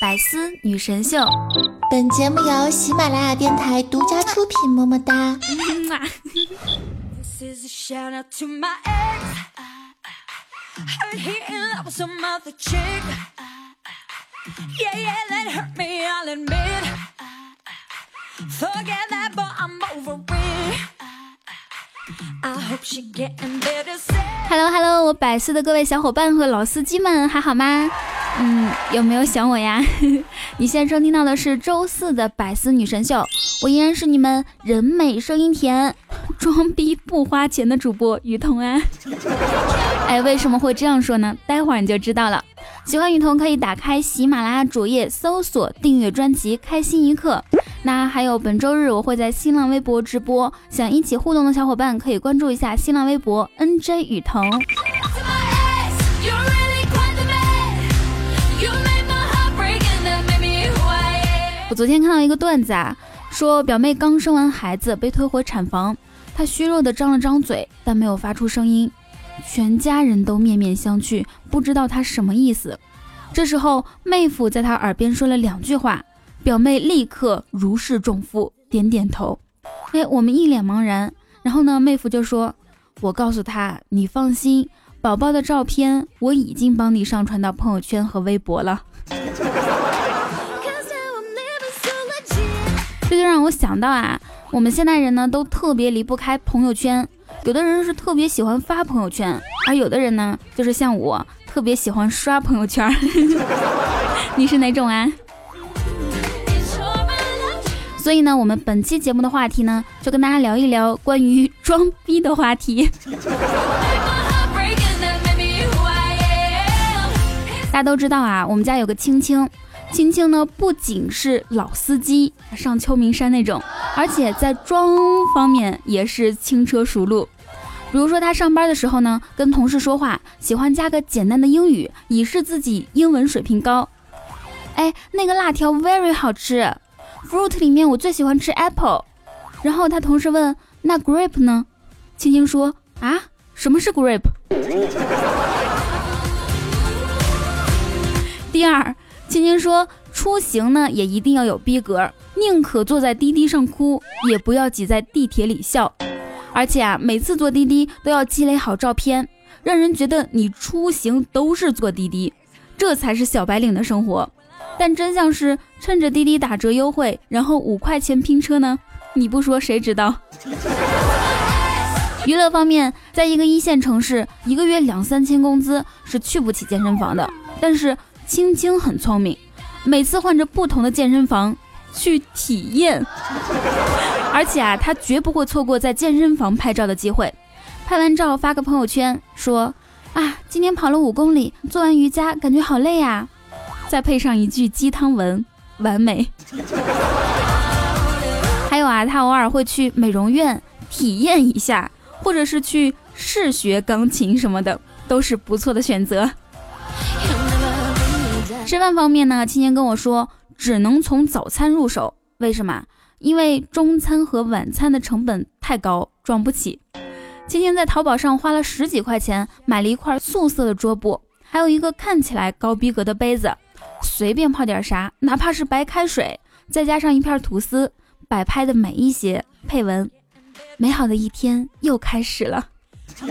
百思女神秀，本节目由喜马拉雅电台独家出品，么么哒。Hello Hello，我百思的各位小伙伴和老司机们还好吗？嗯，有没有想我呀？你现在收听到的是周四的百思女神秀，我依然是你们人美声音甜、装逼不花钱的主播雨桐啊。哎，为什么会这样说呢？待会儿你就知道了。喜欢雨桐可以打开喜马拉雅主页搜索订阅专辑《开心一刻》。那还有本周日我会在新浪微博直播，想一起互动的小伙伴可以关注一下新浪微博 NJ 雨桐。昨天看到一个段子啊，说表妹刚生完孩子被推回产房，她虚弱的张了张嘴，但没有发出声音，全家人都面面相觑，不知道她什么意思。这时候妹夫在她耳边说了两句话。表妹立刻如释重负，点点头。哎，我们一脸茫然。然后呢，妹夫就说：“我告诉他，你放心，宝宝的照片我已经帮你上传到朋友圈和微博了。”这就让我想到啊，我们现代人呢都特别离不开朋友圈。有的人是特别喜欢发朋友圈，而有的人呢就是像我，特别喜欢刷朋友圈。你是哪种啊？所以呢，我们本期节目的话题呢，就跟大家聊一聊关于装逼的话题。大家都知道啊，我们家有个青青，青青呢不仅是老司机，上秋名山那种，而且在装方面也是轻车熟路。比如说他上班的时候呢，跟同事说话喜欢加个简单的英语，以示自己英文水平高。哎，那个辣条 very 好吃。fruit 里面我最喜欢吃 apple，然后他同事问那 grape 呢？青青说啊，什么是 grape？第二，青青说出行呢也一定要有逼格，宁可坐在滴滴上哭，也不要挤在地铁里笑，而且啊，每次坐滴滴都要积累好照片，让人觉得你出行都是坐滴滴，这才是小白领的生活。但真相是，趁着滴滴打折优惠，然后五块钱拼车呢？你不说谁知道？娱乐方面，在一个一线城市，一个月两三千工资是去不起健身房的。但是青青很聪明，每次换着不同的健身房去体验，而且啊，他绝不会错过在健身房拍照的机会。拍完照发个朋友圈，说啊，今天跑了五公里，做完瑜伽感觉好累呀。再配上一句鸡汤文，完美。还有啊，他偶尔会去美容院体验一下，或者是去试学钢琴什么的，都是不错的选择。吃饭方面呢，青青跟我说，只能从早餐入手。为什么？因为中餐和晚餐的成本太高，装不起。青青在淘宝上花了十几块钱买了一块素色的桌布，还有一个看起来高逼格的杯子。随便泡点啥，哪怕是白开水，再加上一片吐司，摆拍的美一些。配文：美好的一天又开始了。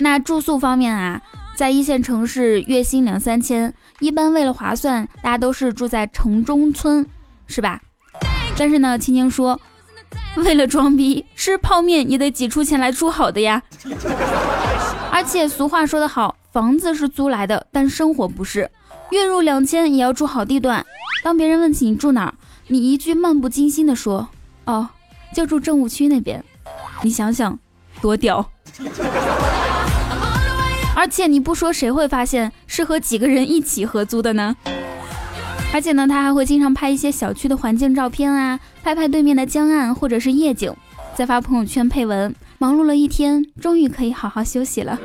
那住宿方面啊，在一线城市月薪两三千，一般为了划算，大家都是住在城中村，是吧？但是呢，青青说，为了装逼，吃泡面也得挤出钱来住好的呀。而且俗话说得好。房子是租来的，但生活不是。月入两千也要住好地段。当别人问起你住哪儿，你一句漫不经心的说：“哦，就住政务区那边。”你想想，多屌！而且你不说谁会发现是和几个人一起合租的呢？而且呢，他还会经常拍一些小区的环境照片啊，拍拍对面的江岸或者是夜景，再发朋友圈配文：忙碌了一天，终于可以好好休息了。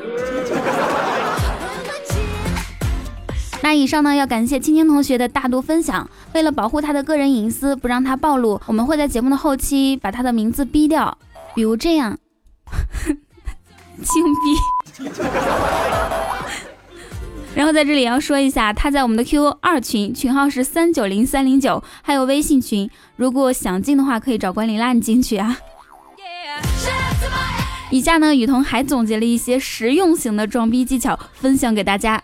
那以上呢，要感谢青青同学的大度分享。为了保护他的个人隐私，不让他暴露，我们会在节目的后期把他的名字逼掉，比如这样，清逼。然后在这里要说一下，他在我们的 QQ 二群，群号是三九零三零九，还有微信群，如果想进的话，可以找关林拉你进去啊。以下呢，雨桐还总结了一些实用型的装逼技巧，分享给大家。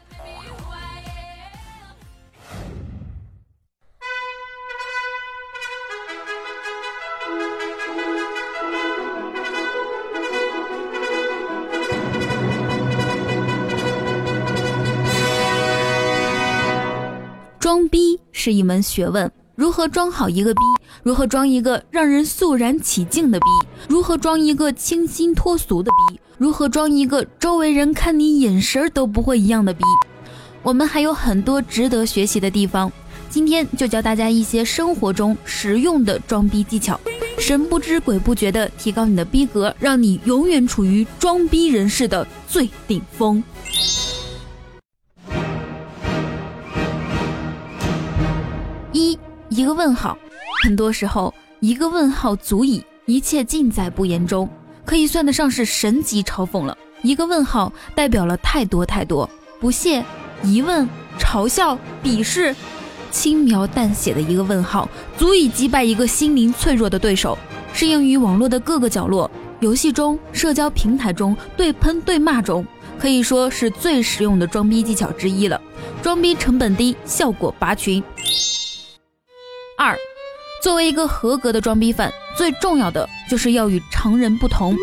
一门学问，如何装好一个逼？如何装一个让人肃然起敬的逼？如何装一个清新脱俗的逼？如何装一个周围人看你眼神都不会一样的逼？我们还有很多值得学习的地方，今天就教大家一些生活中实用的装逼技巧，神不知鬼不觉的提高你的逼格，让你永远处于装逼人士的最顶峰。一个问号，很多时候一个问号足以一切尽在不言中，可以算得上是神级嘲讽了。一个问号代表了太多太多不屑、疑问、嘲笑、鄙视，轻描淡写的一个问号，足以击败一个心灵脆弱的对手。适应于网络的各个角落，游戏中、社交平台中、对喷对骂中，可以说是最实用的装逼技巧之一了。装逼成本低，效果拔群。二，作为一个合格的装逼犯，最重要的就是要与常人不同。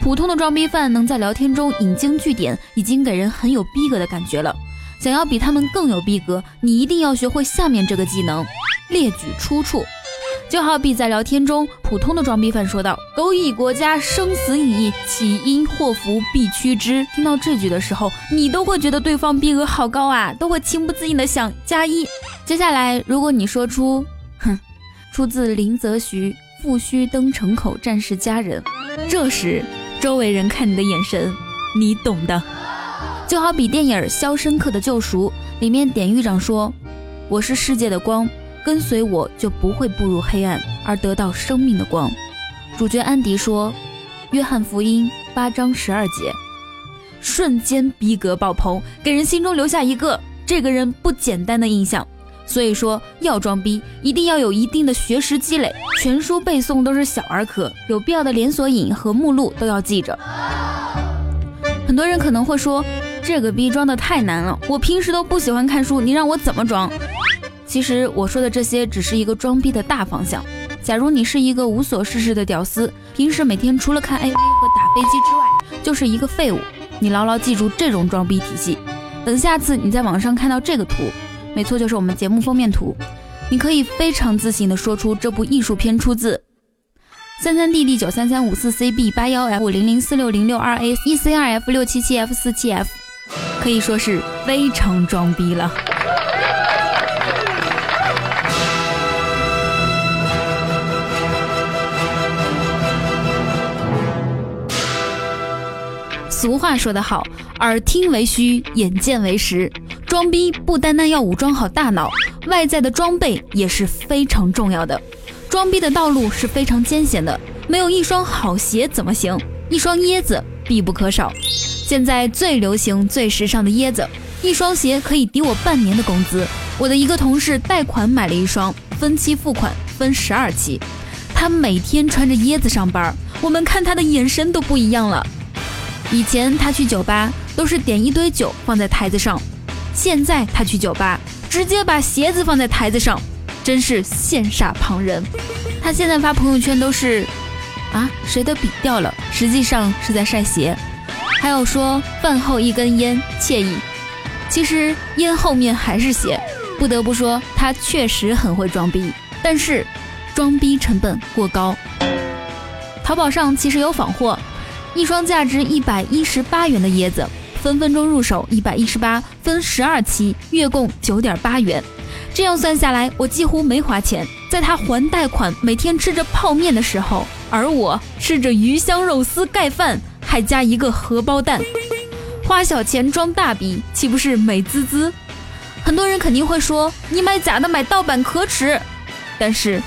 普通的装逼犯能在聊天中引经据典，已经给人很有逼格的感觉了。想要比他们更有逼格，你一定要学会下面这个技能：列举出处。就好比在聊天中，普通的装逼犯说道：“狗以国家生死以，岂因祸福必趋之。”听到这句的时候，你都会觉得对方逼格好高啊，都会情不自禁的想加一。接下来，如果你说出。出自林则徐“父须登城口，战事佳人”。这时，周围人看你的眼神，你懂的。就好比电影《肖申克的救赎》里面，典狱长说：“我是世界的光，跟随我就不会步入黑暗，而得到生命的光。”主角安迪说：“约翰福音八章十二节。”瞬间逼格爆棚，给人心中留下一个这个人不简单的印象。所以说，要装逼一定要有一定的学识积累，全书背诵都是小儿科，有必要的连锁引和目录都要记着。很多人可能会说，这个逼装的太难了，我平时都不喜欢看书，你让我怎么装？其实我说的这些只是一个装逼的大方向。假如你是一个无所事事的屌丝，平时每天除了看 AV 和打飞机之外，就是一个废物，你牢牢记住这种装逼体系。等下次你在网上看到这个图。没错，就是我们节目封面图。你可以非常自信地说出这部艺术片出自三三 D D 九三三五四 C B 八幺 F 五零零四六零六二 A E C 二 F 六七七 F 四七 F，可以说是非常装逼了。俗话说得好，耳听为虚，眼见为实。装逼不单单要武装好大脑，外在的装备也是非常重要的。装逼的道路是非常艰险的，没有一双好鞋怎么行？一双椰子必不可少。现在最流行、最时尚的椰子，一双鞋可以抵我半年的工资。我的一个同事贷款买了一双，分期付款，分十二期。他每天穿着椰子上班，我们看他的眼神都不一样了。以前他去酒吧都是点一堆酒放在台子上。现在他去酒吧，直接把鞋子放在台子上，真是羡煞旁人。他现在发朋友圈都是，啊，谁的笔掉了？实际上是在晒鞋。还有说饭后一根烟惬意，其实烟后面还是鞋。不得不说，他确实很会装逼，但是装逼成本过高。淘宝上其实有仿货，一双价值一百一十八元的椰子。分分钟入手一百一十八分十二期，月供九点八元，这样算下来，我几乎没花钱。在他还贷款，每天吃着泡面的时候，而我吃着鱼香肉丝盖饭，还加一个荷包蛋，花小钱装大逼，岂不是美滋滋？很多人肯定会说，你买假的买盗版可耻。但是，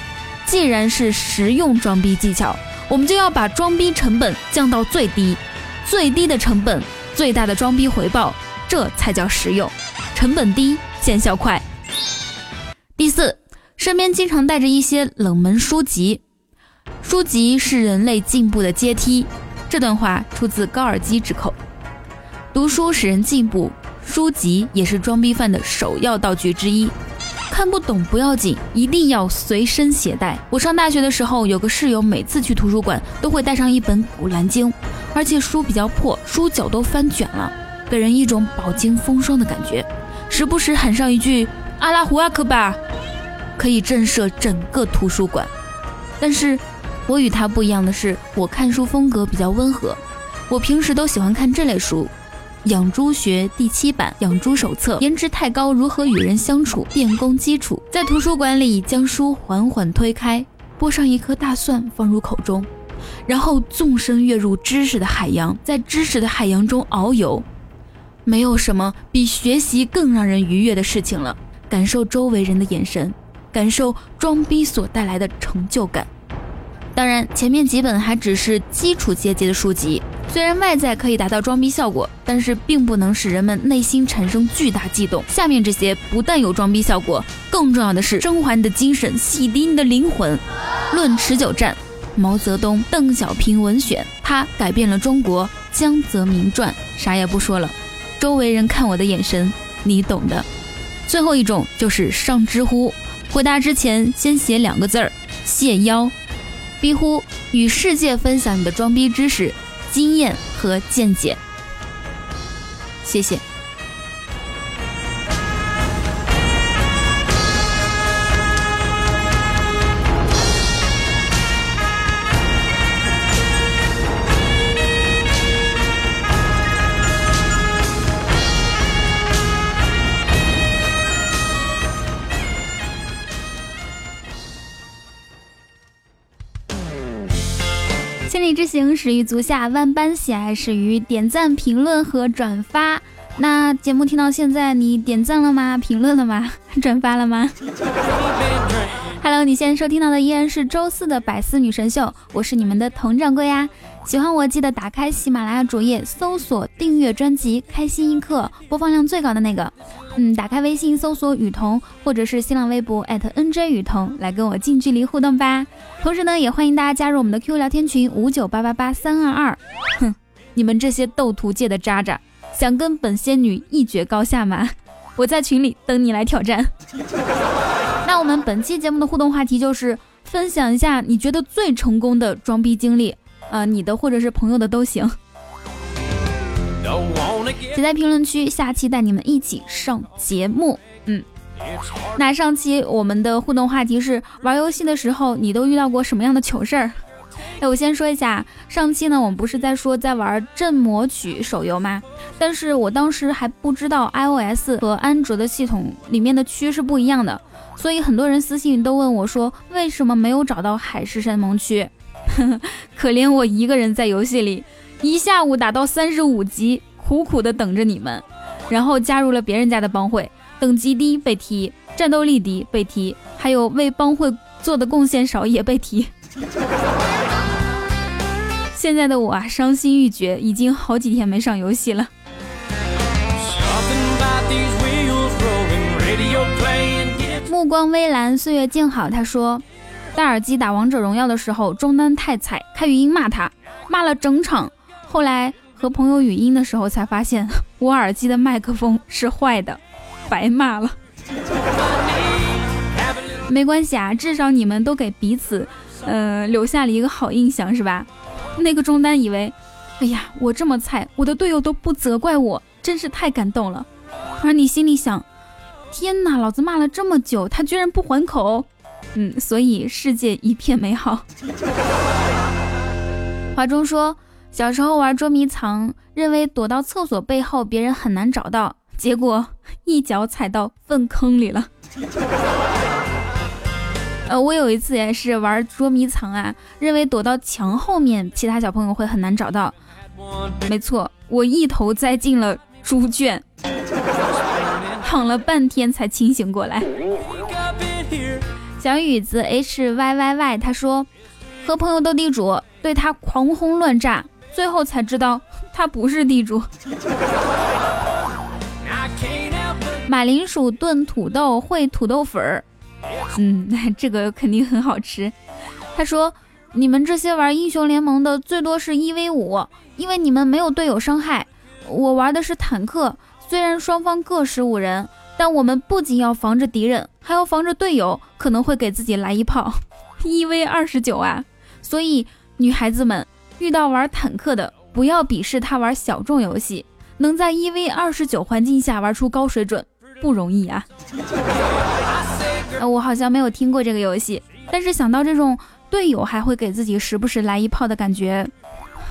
既然是实用装逼技巧，我们就要把装逼成本降到最低，最低的成本。最大的装逼回报，这才叫实用。成本低，见效快。第四，身边经常带着一些冷门书籍，书籍是人类进步的阶梯。这段话出自高尔基之口。读书使人进步，书籍也是装逼犯的首要道具之一。看不懂不要紧，一定要随身携带。我上大学的时候，有个室友，每次去图书馆都会带上一本《古兰经》，而且书比较破，书角都翻卷了，给人一种饱经风霜的感觉。时不时喊上一句“阿拉胡阿克吧”，可以震慑整个图书馆。但是，我与他不一样的是，我看书风格比较温和，我平时都喜欢看这类书。养猪学第七版养猪手册，颜值太高，如何与人相处？电工基础。在图书馆里，将书缓缓推开，剥上一颗大蒜放入口中，然后纵身跃入知识的海洋，在知识的海洋中遨游。没有什么比学习更让人愉悦的事情了。感受周围人的眼神，感受装逼所带来的成就感。当然，前面几本还只是基础阶级的书籍。虽然外在可以达到装逼效果，但是并不能使人们内心产生巨大悸动。下面这些不但有装逼效果，更重要的是升华你的精神，洗涤你的灵魂。《论持久战》，毛泽东、邓小平文选，他改变了中国。江泽民传，啥也不说了，周围人看我的眼神，你懂的。最后一种就是上知乎，回答之前先写两个字儿：谢邀。逼呼，与世界分享你的装逼知识。经验和见解，谢谢。千里之行始于足下，万般喜爱始于点赞、评论和转发。那节目听到现在，你点赞了吗？评论了吗？转发了吗 ？Hello，你现在收听到的依然是周四的百思女神秀，我是你们的佟掌柜呀。喜欢我记得打开喜马拉雅主页，搜索订阅专辑《开心一刻》，播放量最高的那个。嗯，打开微信搜索雨桐，或者是新浪微博 @nj 雨桐，来跟我近距离互动吧。同时呢，也欢迎大家加入我们的 QQ 聊天群五九八八八三二二。哼，你们这些斗图界的渣渣，想跟本仙女一决高下吗？我在群里等你来挑战。那我们本期节目的互动话题就是分享一下你觉得最成功的装逼经历，呃，你的或者是朋友的都行。写在评论区，下期带你们一起上节目。嗯，那上期我们的互动话题是玩游戏的时候，你都遇到过什么样的糗事儿？哎，我先说一下，上期呢，我们不是在说在玩《镇魔曲》手游吗？但是我当时还不知道 iOS 和安卓的系统里面的区是不一样的，所以很多人私信都问我说，为什么没有找到海誓山盟区？可怜我一个人在游戏里。一下午打到三十五级，苦苦的等着你们，然后加入了别人家的帮会，等级低被踢，战斗力低被踢，还有为帮会做的贡献少也被踢。现在的我啊，伤心欲绝，已经好几天没上游戏了。目光微蓝，岁月静好。他说，戴耳机打王者荣耀的时候中单太菜，开语音骂他，骂了整场。后来和朋友语音的时候，才发现 我耳机的麦克风是坏的，白骂了。没关系啊，至少你们都给彼此，呃，留下了一个好印象，是吧？那个中单以为，哎呀，我这么菜，我的队友都不责怪我，真是太感动了。而你心里想，天哪，老子骂了这么久，他居然不还口。嗯，所以世界一片美好。华中说。小时候玩捉迷藏，认为躲到厕所背后别人很难找到，结果一脚踩到粪坑里了。呃，我有一次也是玩捉迷藏啊，认为躲到墙后面，其他小朋友会很难找到。没错，我一头栽进了猪圈，躺了半天才清醒过来。小雨子 H Y Y Y 他说，和朋友斗地主，对他狂轰乱炸。最后才知道他不是地主。马铃薯炖土豆烩土豆粉儿，嗯，这个肯定很好吃。他说：“你们这些玩英雄联盟的，最多是一 v 五，因为你们没有队友伤害。我玩的是坦克，虽然双方各十五人，但我们不仅要防着敌人，还要防着队友可能会给自己来一炮。一 v 二十九啊！所以女孩子们遇到玩坦克的，不要鄙视他玩小众游戏，能在一 v 二十九环境下玩出高水准不容易啊。呃，我好像没有听过这个游戏，但是想到这种。”队友还会给自己时不时来一炮的感觉，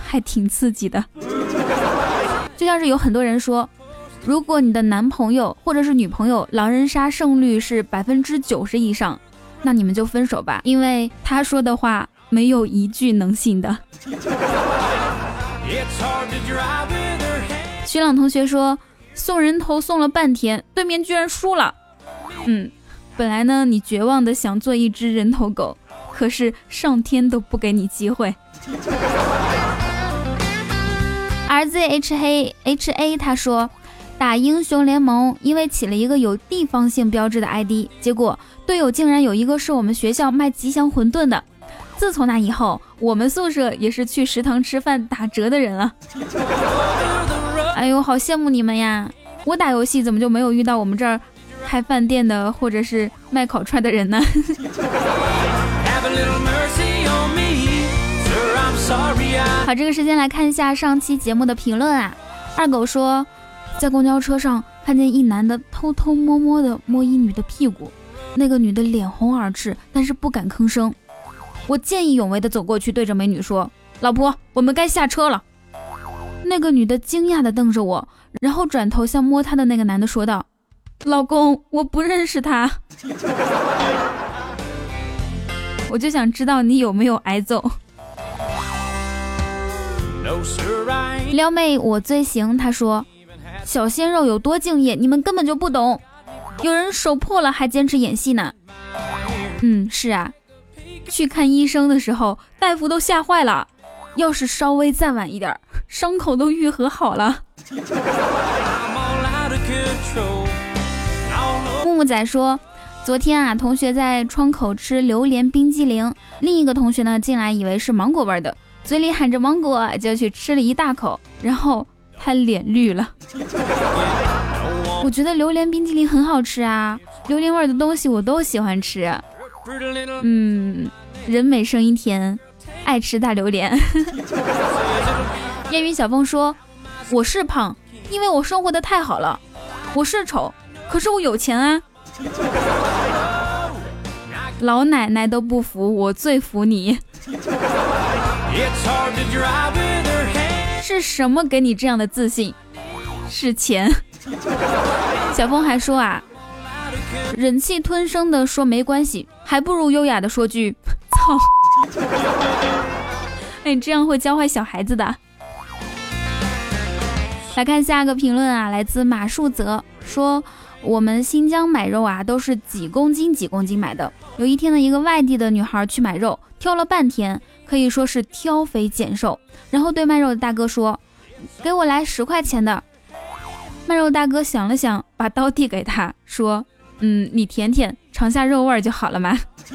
还挺刺激的。就像是有很多人说，如果你的男朋友或者是女朋友狼人杀胜率是百分之九十以上，那你们就分手吧，因为他说的话没有一句能信的。徐朗同学说，送人头送了半天，对面居然输了。嗯，本来呢，你绝望的想做一只人头狗。可是上天都不给你机会。R Z H A H A 他说打英雄联盟，因为起了一个有地方性标志的 ID，结果队友竟然有一个是我们学校卖吉祥馄饨的。自从那以后，我们宿舍也是去食堂吃饭打折的人了。哎呦，好羡慕你们呀！我打游戏怎么就没有遇到我们这儿开饭店的或者是卖烤串的人呢？好，这个时间来看一下上期节目的评论啊。二狗说，在公交车上看见一男的偷偷摸摸的摸一女的屁股，那个女的脸红耳赤，但是不敢吭声。我见义勇为的走过去，对着美女说：“老婆，我们该下车了。”那个女的惊讶的瞪着我，然后转头向摸她的那个男的说道：“老公，我不认识他。”我就想知道你有没有挨揍。撩妹我最行，他说小鲜肉有多敬业，你们根本就不懂。有人手破了还坚持演戏呢。嗯，是啊，去看医生的时候，大夫都吓坏了。要是稍微再晚一点，伤口都愈合好了。木木仔说。昨天啊，同学在窗口吃榴莲冰激凌，另一个同学呢进来以为是芒果味的，嘴里喊着芒果，就去吃了一大口，然后他脸绿了。我觉得榴莲冰激凌很好吃啊，榴莲味的东西我都喜欢吃。嗯，人美声音甜，爱吃大榴莲。烟云小凤说：“我是胖，因为我生活的太好了；我是丑，可是我有钱啊。”老奶奶都不服，我最服你。是什么给你这样的自信？是钱。小峰还说啊，忍气吞声的说没关系，还不如优雅的说句 操。哎，这样会教坏小孩子的。来看下个评论啊，来自马树泽说。我们新疆买肉啊，都是几公斤几公斤买的。有一天呢，一个外地的女孩去买肉，挑了半天，可以说是挑肥拣瘦。然后对卖肉的大哥说：“给我来十块钱的。”卖肉大哥想了想，把刀递给他，说：“嗯，你舔舔，尝下肉味儿就好了嘛。”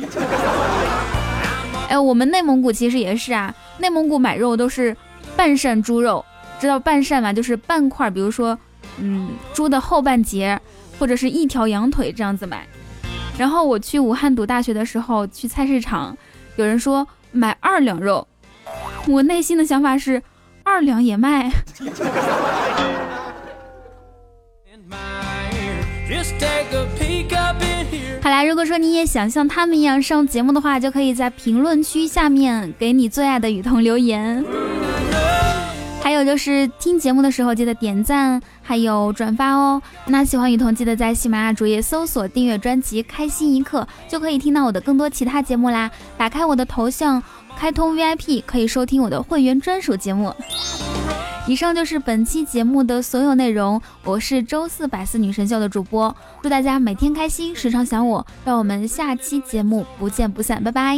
哎，我们内蒙古其实也是啊，内蒙古买肉都是半扇猪肉，知道半扇吗？就是半块，比如说，嗯，猪的后半截。或者是一条羊腿这样子买，然后我去武汉读大学的时候，去菜市场，有人说买二两肉，我内心的想法是二两也卖。好啦，如果说你也想像他们一样上节目的话，就可以在评论区下面给你最爱的雨桐留言。还有就是听节目的时候记得点赞，还有转发哦。那喜欢雨桐记得在喜马拉雅主页搜索订阅专辑《开心一刻》，就可以听到我的更多其他节目啦。打开我的头像，开通 VIP 可以收听我的会员专属节目。以上就是本期节目的所有内容。我是周四百思女神秀的主播，祝大家每天开心，时常想我。让我们下期节目不见不散，拜拜。